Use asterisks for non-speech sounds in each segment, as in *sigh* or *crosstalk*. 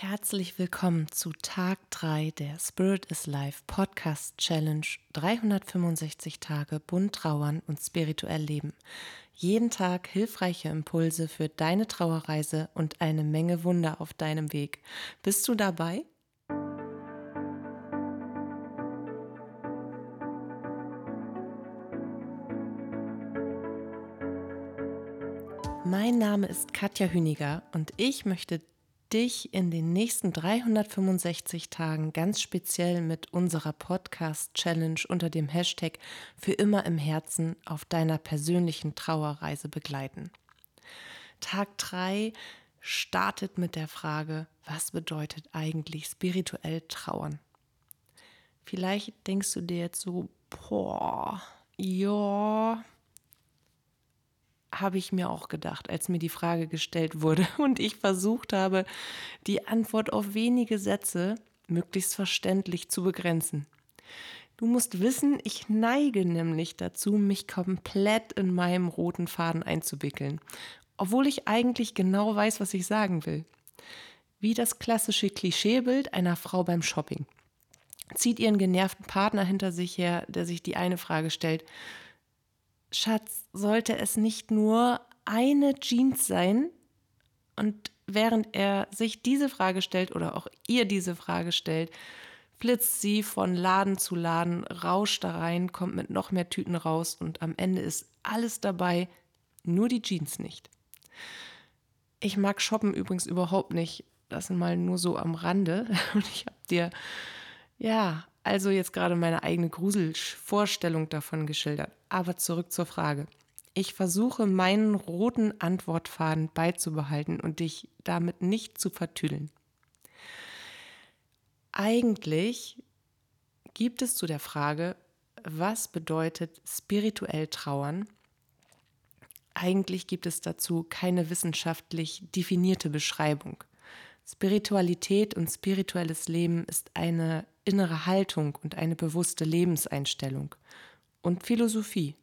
Herzlich willkommen zu Tag 3 der Spirit is Life Podcast Challenge 365 Tage bunt trauern und spirituell leben. Jeden Tag hilfreiche Impulse für deine Trauerreise und eine Menge Wunder auf deinem Weg. Bist du dabei? Mein Name ist Katja Hüniger und ich möchte dich in den nächsten 365 Tagen ganz speziell mit unserer Podcast-Challenge unter dem Hashtag für immer im Herzen auf deiner persönlichen Trauerreise begleiten. Tag 3 startet mit der Frage, was bedeutet eigentlich spirituell trauern? Vielleicht denkst du dir jetzt so, boah, ja, habe ich mir auch gedacht, als mir die Frage gestellt wurde *laughs* und ich versucht habe, die Antwort auf wenige Sätze möglichst verständlich zu begrenzen. Du musst wissen, ich neige nämlich dazu, mich komplett in meinem roten Faden einzuwickeln, obwohl ich eigentlich genau weiß, was ich sagen will. Wie das klassische Klischeebild einer Frau beim Shopping. Zieht ihren genervten Partner hinter sich her, der sich die eine Frage stellt, Schatz, sollte es nicht nur eine Jeans sein? Und während er sich diese Frage stellt oder auch ihr diese Frage stellt, flitzt sie von Laden zu Laden, rauscht da rein, kommt mit noch mehr Tüten raus und am Ende ist alles dabei, nur die Jeans nicht. Ich mag Shoppen übrigens überhaupt nicht. Das mal nur so am Rande. *laughs* Und ich habe dir, ja, also jetzt gerade meine eigene Gruselvorstellung davon geschildert. Aber zurück zur Frage. Ich versuche meinen roten Antwortfaden beizubehalten und dich damit nicht zu vertüdeln. Eigentlich gibt es zu der Frage, was bedeutet spirituell trauern? Eigentlich gibt es dazu keine wissenschaftlich definierte Beschreibung. Spiritualität und spirituelles Leben ist eine innere Haltung und eine bewusste Lebenseinstellung und Philosophie.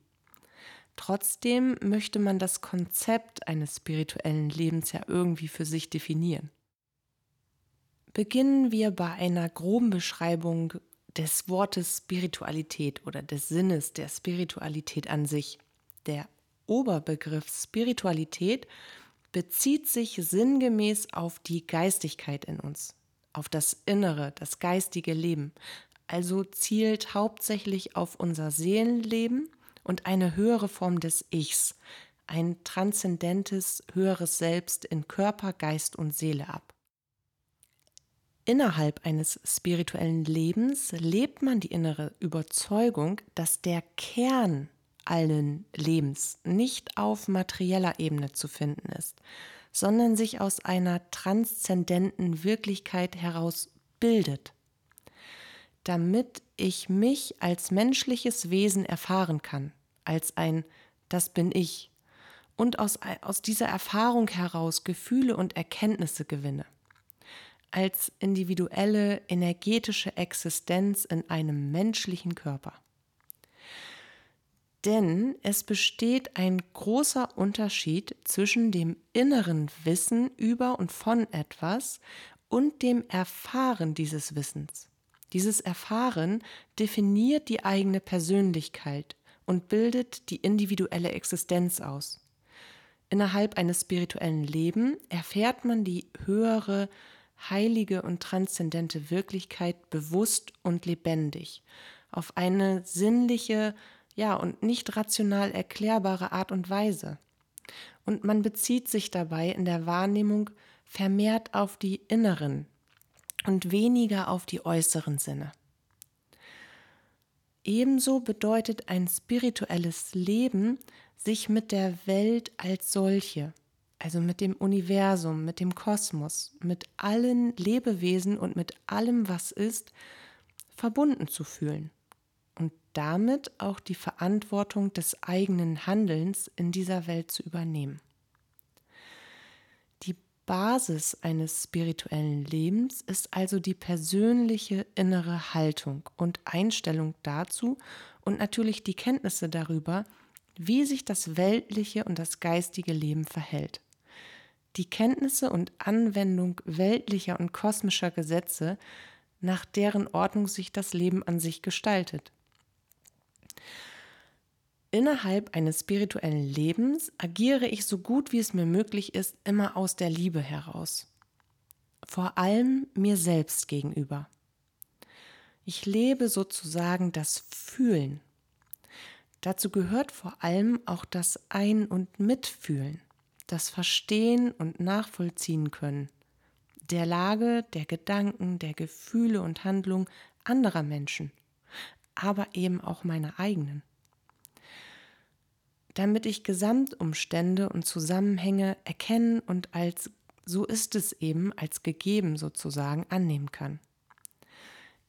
Trotzdem möchte man das Konzept eines spirituellen Lebens ja irgendwie für sich definieren. Beginnen wir bei einer groben Beschreibung des Wortes Spiritualität oder des Sinnes der Spiritualität an sich. Der Oberbegriff Spiritualität bezieht sich sinngemäß auf die Geistigkeit in uns, auf das Innere, das geistige Leben, also zielt hauptsächlich auf unser Seelenleben und eine höhere Form des Ichs, ein transzendentes höheres Selbst in Körper, Geist und Seele ab. Innerhalb eines spirituellen Lebens lebt man die innere Überzeugung, dass der Kern allen Lebens nicht auf materieller Ebene zu finden ist, sondern sich aus einer transzendenten Wirklichkeit heraus bildet. Damit ich mich als menschliches Wesen erfahren kann, als ein Das bin ich, und aus, aus dieser Erfahrung heraus Gefühle und Erkenntnisse gewinne, als individuelle energetische Existenz in einem menschlichen Körper. Denn es besteht ein großer Unterschied zwischen dem inneren Wissen über und von etwas und dem Erfahren dieses Wissens. Dieses Erfahren definiert die eigene Persönlichkeit und bildet die individuelle Existenz aus. Innerhalb eines spirituellen Lebens erfährt man die höhere, heilige und transzendente Wirklichkeit bewusst und lebendig, auf eine sinnliche, ja, und nicht rational erklärbare Art und Weise. Und man bezieht sich dabei in der Wahrnehmung vermehrt auf die inneren und weniger auf die äußeren Sinne. Ebenso bedeutet ein spirituelles Leben, sich mit der Welt als solche, also mit dem Universum, mit dem Kosmos, mit allen Lebewesen und mit allem, was ist, verbunden zu fühlen damit auch die Verantwortung des eigenen Handelns in dieser Welt zu übernehmen. Die Basis eines spirituellen Lebens ist also die persönliche innere Haltung und Einstellung dazu und natürlich die Kenntnisse darüber, wie sich das weltliche und das geistige Leben verhält. die Kenntnisse und Anwendung weltlicher und kosmischer Gesetze, nach deren Ordnung sich das Leben an sich gestaltet. Innerhalb eines spirituellen Lebens agiere ich so gut wie es mir möglich ist, immer aus der Liebe heraus. Vor allem mir selbst gegenüber. Ich lebe sozusagen das Fühlen. Dazu gehört vor allem auch das Ein- und Mitfühlen, das Verstehen und Nachvollziehen können der Lage, der Gedanken, der Gefühle und Handlungen anderer Menschen, aber eben auch meiner eigenen. Damit ich Gesamtumstände und Zusammenhänge erkennen und als so ist es eben als gegeben sozusagen annehmen kann.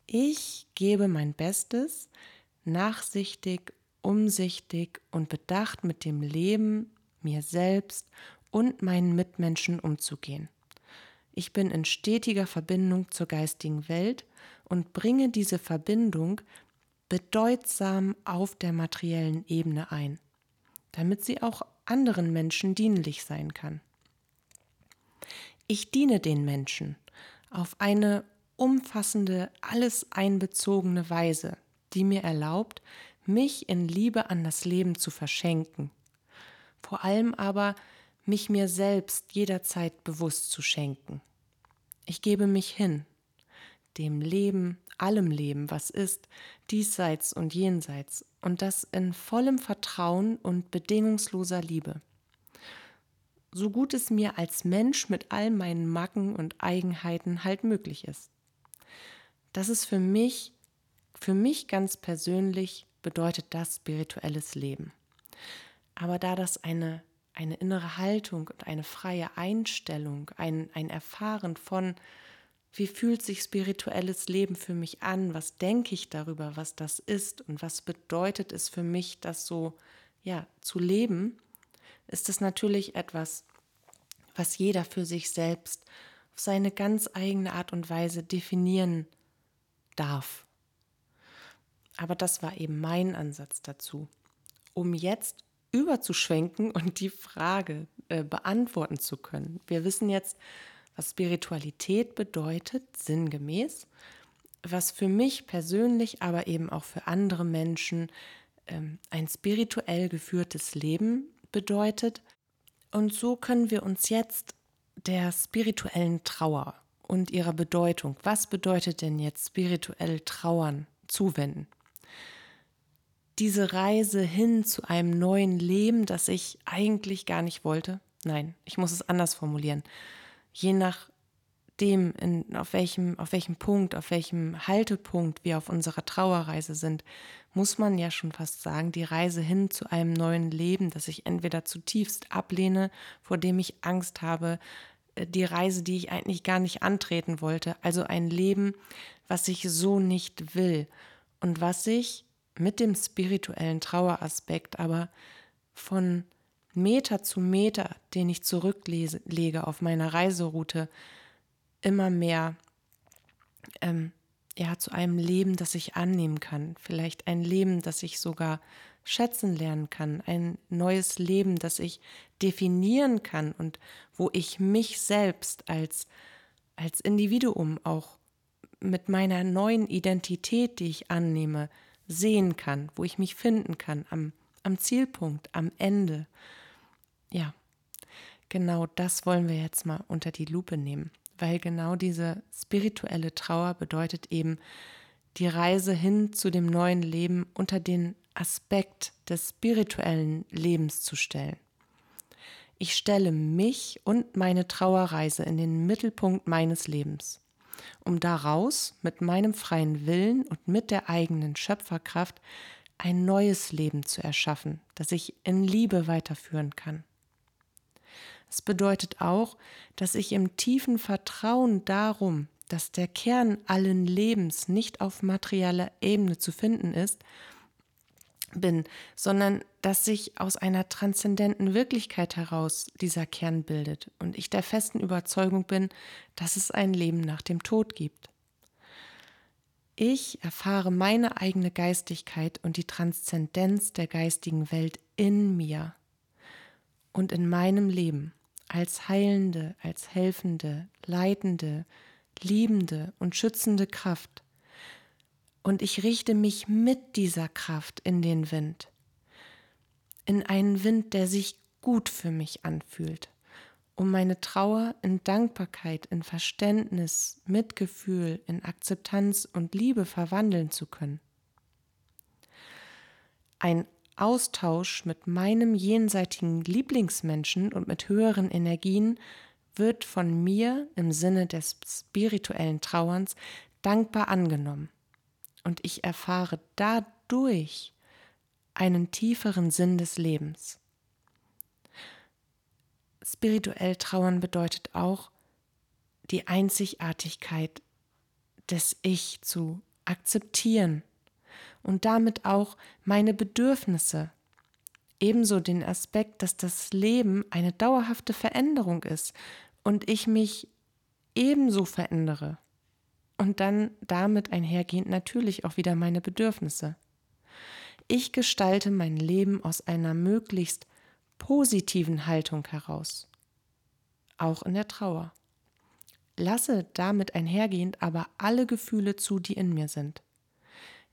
Ich gebe mein Bestes, nachsichtig, umsichtig und bedacht mit dem Leben, mir selbst und meinen Mitmenschen umzugehen. Ich bin in stetiger Verbindung zur geistigen Welt und bringe diese Verbindung bedeutsam auf der materiellen Ebene ein, damit sie auch anderen Menschen dienlich sein kann. Ich diene den Menschen auf eine umfassende, alles einbezogene Weise, die mir erlaubt, mich in Liebe an das Leben zu verschenken. Vor allem aber mich mir selbst jederzeit bewusst zu schenken. Ich gebe mich hin, dem Leben, allem Leben, was ist, diesseits und jenseits, und das in vollem Vertrauen und bedingungsloser Liebe. So gut es mir als Mensch mit all meinen Macken und Eigenheiten halt möglich ist. Das ist für mich, für mich ganz persönlich bedeutet das spirituelles Leben. Aber da das eine, eine innere Haltung und eine freie Einstellung, ein, ein Erfahren von, wie fühlt sich spirituelles Leben für mich an, was denke ich darüber, was das ist und was bedeutet es für mich, das so ja, zu leben, ist es natürlich etwas, was jeder für sich selbst auf seine ganz eigene Art und Weise definieren darf. Aber das war eben mein Ansatz dazu, um jetzt überzuschwenken und die Frage äh, beantworten zu können. Wir wissen jetzt, was Spiritualität bedeutet, sinngemäß, was für mich persönlich, aber eben auch für andere Menschen ähm, ein spirituell geführtes Leben bedeutet. Und so können wir uns jetzt der spirituellen Trauer und ihrer Bedeutung. Was bedeutet denn jetzt spirituell Trauern zuwenden? Diese Reise hin zu einem neuen Leben, das ich eigentlich gar nicht wollte. Nein, ich muss es anders formulieren. Je nachdem, in, auf, welchem, auf welchem Punkt, auf welchem Haltepunkt wir auf unserer Trauerreise sind, muss man ja schon fast sagen, die Reise hin zu einem neuen Leben, das ich entweder zutiefst ablehne, vor dem ich Angst habe, die Reise, die ich eigentlich gar nicht antreten wollte. Also ein Leben, was ich so nicht will und was ich mit dem spirituellen Traueraspekt aber von Meter zu Meter, den ich zurücklege auf meiner Reiseroute, immer mehr ähm, ja, zu einem Leben, das ich annehmen kann. Vielleicht ein Leben, das ich sogar schätzen lernen kann, ein neues Leben, das ich definieren kann und wo ich mich selbst als, als Individuum auch mit meiner neuen Identität, die ich annehme, sehen kann, wo ich mich finden kann, am, am Zielpunkt, am Ende. Ja, genau das wollen wir jetzt mal unter die Lupe nehmen, weil genau diese spirituelle Trauer bedeutet eben, die Reise hin zu dem neuen Leben unter den Aspekt des spirituellen Lebens zu stellen. Ich stelle mich und meine Trauerreise in den Mittelpunkt meines Lebens, um daraus mit meinem freien Willen und mit der eigenen Schöpferkraft ein neues Leben zu erschaffen, das ich in Liebe weiterführen kann. Es bedeutet auch, dass ich im tiefen Vertrauen darum, dass der Kern allen Lebens nicht auf materieller Ebene zu finden ist, bin, sondern dass sich aus einer transzendenten Wirklichkeit heraus dieser Kern bildet und ich der festen Überzeugung bin, dass es ein Leben nach dem Tod gibt. Ich erfahre meine eigene Geistigkeit und die Transzendenz der geistigen Welt in mir und in meinem Leben als heilende, als helfende, leitende, liebende und schützende Kraft. Und ich richte mich mit dieser Kraft in den Wind, in einen Wind, der sich gut für mich anfühlt, um meine Trauer in Dankbarkeit, in Verständnis, Mitgefühl, in Akzeptanz und Liebe verwandeln zu können. Ein Austausch mit meinem jenseitigen Lieblingsmenschen und mit höheren Energien wird von mir im Sinne des spirituellen Trauerns dankbar angenommen. Und ich erfahre dadurch einen tieferen Sinn des Lebens. Spirituell trauern bedeutet auch, die Einzigartigkeit des Ich zu akzeptieren und damit auch meine Bedürfnisse. Ebenso den Aspekt, dass das Leben eine dauerhafte Veränderung ist und ich mich ebenso verändere. Und dann damit einhergehend natürlich auch wieder meine Bedürfnisse. Ich gestalte mein Leben aus einer möglichst positiven Haltung heraus, auch in der Trauer. Lasse damit einhergehend aber alle Gefühle zu, die in mir sind.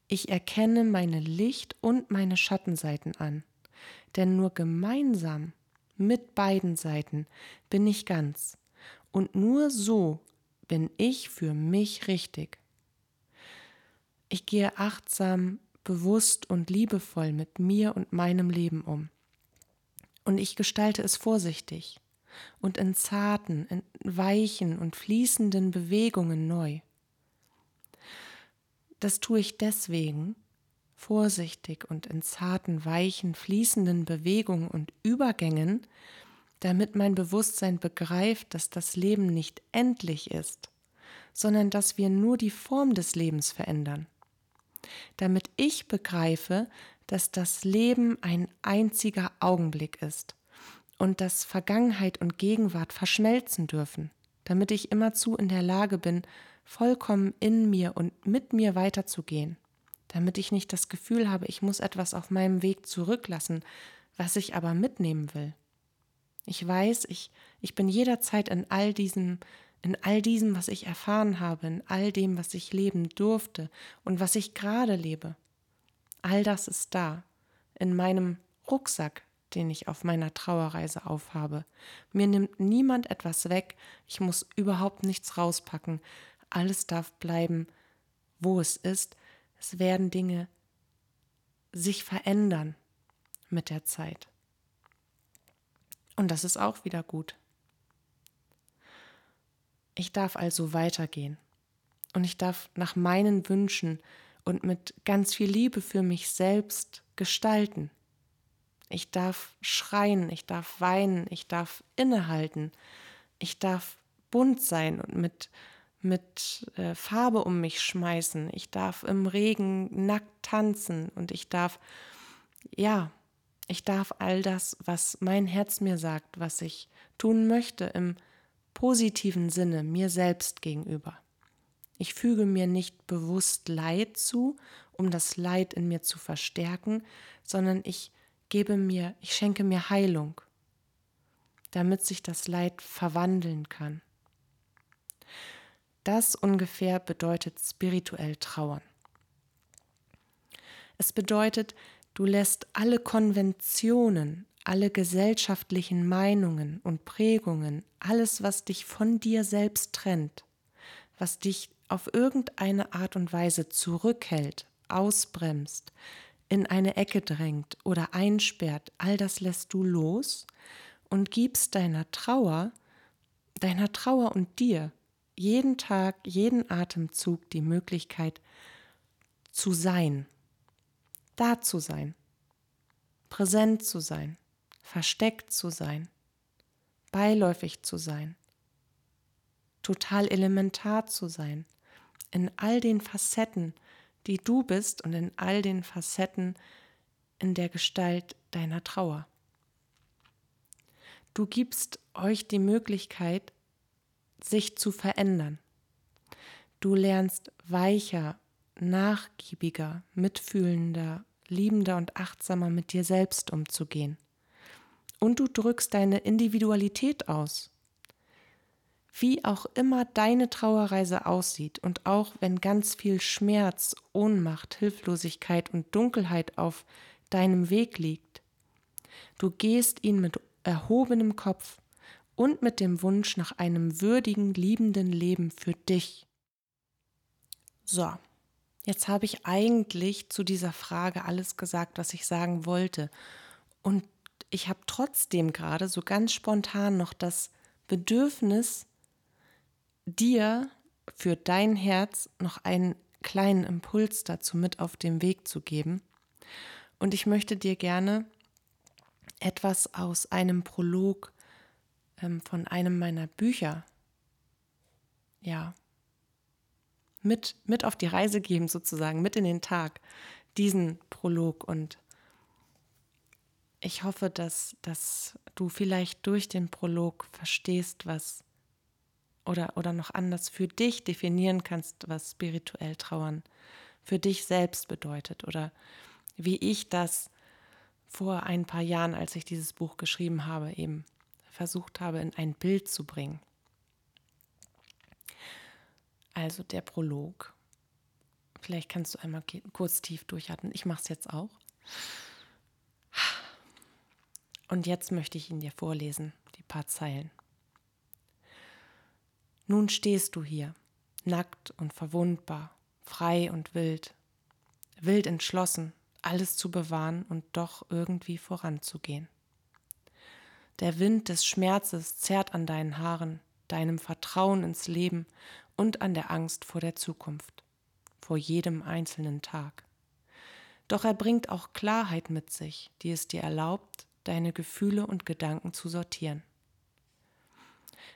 Ich erkenne meine Licht- und meine Schattenseiten an, denn nur gemeinsam mit beiden Seiten bin ich ganz, und nur so bin ich für mich richtig. Ich gehe achtsam, bewusst und liebevoll mit mir und meinem Leben um. Und ich gestalte es vorsichtig und in zarten, in weichen und fließenden Bewegungen neu. Das tue ich deswegen, vorsichtig und in zarten, weichen, fließenden Bewegungen und Übergängen, damit mein Bewusstsein begreift, dass das Leben nicht endlich ist, sondern dass wir nur die Form des Lebens verändern. Damit ich begreife, dass das Leben ein einziger Augenblick ist und dass Vergangenheit und Gegenwart verschmelzen dürfen, damit ich immerzu in der Lage bin, vollkommen in mir und mit mir weiterzugehen, damit ich nicht das Gefühl habe, ich muss etwas auf meinem Weg zurücklassen, was ich aber mitnehmen will. Ich weiß, ich, ich bin jederzeit in all diesem, in all diesem, was ich erfahren habe, in all dem, was ich leben durfte und was ich gerade lebe. All das ist da, in meinem Rucksack, den ich auf meiner Trauerreise aufhabe. Mir nimmt niemand etwas weg, ich muss überhaupt nichts rauspacken, alles darf bleiben, wo es ist. Es werden Dinge sich verändern mit der Zeit. Und das ist auch wieder gut. Ich darf also weitergehen. Und ich darf nach meinen Wünschen und mit ganz viel Liebe für mich selbst gestalten. Ich darf schreien, ich darf weinen, ich darf innehalten, ich darf bunt sein und mit mit äh, Farbe um mich schmeißen. Ich darf im Regen nackt tanzen und ich darf, ja, ich darf all das, was mein Herz mir sagt, was ich tun möchte, im positiven Sinne mir selbst gegenüber. Ich füge mir nicht bewusst Leid zu, um das Leid in mir zu verstärken, sondern ich gebe mir, ich schenke mir Heilung, damit sich das Leid verwandeln kann. Das ungefähr bedeutet spirituell trauern. Es bedeutet, du lässt alle Konventionen, alle gesellschaftlichen Meinungen und Prägungen, alles, was dich von dir selbst trennt, was dich auf irgendeine Art und Weise zurückhält, ausbremst, in eine Ecke drängt oder einsperrt, all das lässt du los und gibst deiner Trauer, deiner Trauer und dir jeden Tag, jeden Atemzug die Möglichkeit zu sein, da zu sein, präsent zu sein, versteckt zu sein, beiläufig zu sein, total elementar zu sein, in all den Facetten, die du bist und in all den Facetten in der Gestalt deiner Trauer. Du gibst euch die Möglichkeit, sich zu verändern. Du lernst weicher, nachgiebiger, mitfühlender, liebender und achtsamer mit dir selbst umzugehen. Und du drückst deine Individualität aus. Wie auch immer deine Trauerreise aussieht und auch wenn ganz viel Schmerz, Ohnmacht, Hilflosigkeit und Dunkelheit auf deinem Weg liegt, du gehst ihn mit erhobenem Kopf und mit dem Wunsch nach einem würdigen, liebenden Leben für dich. So, jetzt habe ich eigentlich zu dieser Frage alles gesagt, was ich sagen wollte. Und ich habe trotzdem gerade so ganz spontan noch das Bedürfnis, dir für dein Herz noch einen kleinen Impuls dazu mit auf den Weg zu geben. Und ich möchte dir gerne etwas aus einem Prolog ähm, von einem meiner Bücher, ja, mit, mit auf die Reise geben, sozusagen, mit in den Tag, diesen Prolog. Und ich hoffe, dass, dass du vielleicht durch den Prolog verstehst, was oder, oder noch anders für dich definieren kannst, was spirituell Trauern für dich selbst bedeutet oder wie ich das vor ein paar Jahren, als ich dieses Buch geschrieben habe, eben versucht habe, in ein Bild zu bringen. Also der Prolog. Vielleicht kannst du einmal kurz tief durchatmen. Ich mache es jetzt auch. Und jetzt möchte ich ihn dir vorlesen, die paar Zeilen. Nun stehst du hier, nackt und verwundbar, frei und wild, wild entschlossen, alles zu bewahren und doch irgendwie voranzugehen. Der Wind des Schmerzes zerrt an deinen Haaren, deinem Vertrauen ins Leben und an der Angst vor der Zukunft, vor jedem einzelnen Tag. Doch er bringt auch Klarheit mit sich, die es dir erlaubt, deine Gefühle und Gedanken zu sortieren.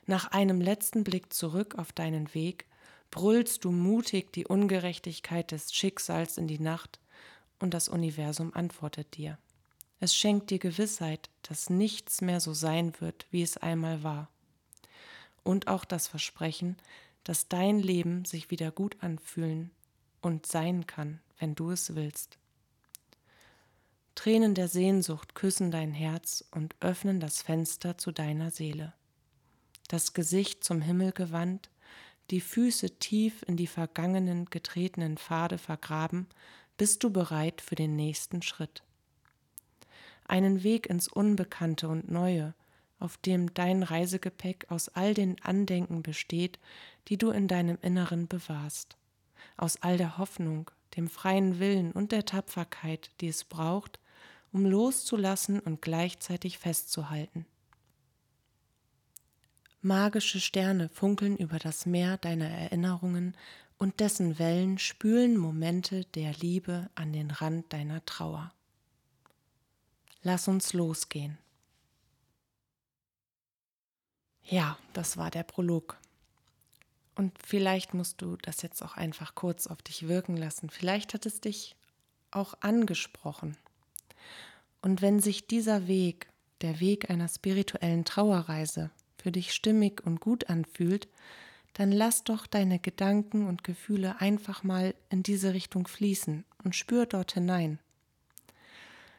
Nach einem letzten Blick zurück auf deinen Weg brüllst du mutig die Ungerechtigkeit des Schicksals in die Nacht und das Universum antwortet dir. Es schenkt dir Gewissheit, dass nichts mehr so sein wird, wie es einmal war. Und auch das Versprechen, dass dein Leben sich wieder gut anfühlen und sein kann, wenn du es willst. Tränen der Sehnsucht küssen dein Herz und öffnen das Fenster zu deiner Seele das Gesicht zum Himmel gewandt, die Füße tief in die vergangenen getretenen Pfade vergraben, bist du bereit für den nächsten Schritt. Einen Weg ins Unbekannte und Neue, auf dem dein Reisegepäck aus all den Andenken besteht, die du in deinem Inneren bewahrst, aus all der Hoffnung, dem freien Willen und der Tapferkeit, die es braucht, um loszulassen und gleichzeitig festzuhalten. Magische Sterne funkeln über das Meer deiner Erinnerungen und dessen Wellen spülen Momente der Liebe an den Rand deiner Trauer. Lass uns losgehen. Ja, das war der Prolog. Und vielleicht musst du das jetzt auch einfach kurz auf dich wirken lassen. Vielleicht hat es dich auch angesprochen. Und wenn sich dieser Weg, der Weg einer spirituellen Trauerreise, für dich stimmig und gut anfühlt, dann lass doch deine Gedanken und Gefühle einfach mal in diese Richtung fließen und spür dort hinein.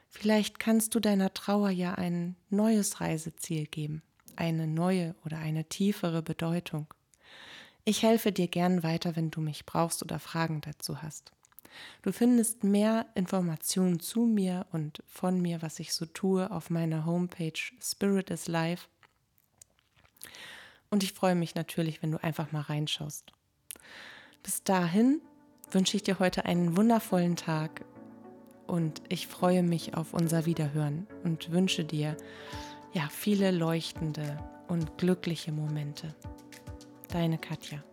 Vielleicht kannst du deiner Trauer ja ein neues Reiseziel geben, eine neue oder eine tiefere Bedeutung. Ich helfe dir gern weiter, wenn du mich brauchst oder Fragen dazu hast. Du findest mehr Informationen zu mir und von mir, was ich so tue, auf meiner Homepage Spirit is Life und ich freue mich natürlich, wenn du einfach mal reinschaust. Bis dahin wünsche ich dir heute einen wundervollen Tag und ich freue mich auf unser Wiederhören und wünsche dir ja viele leuchtende und glückliche Momente. Deine Katja.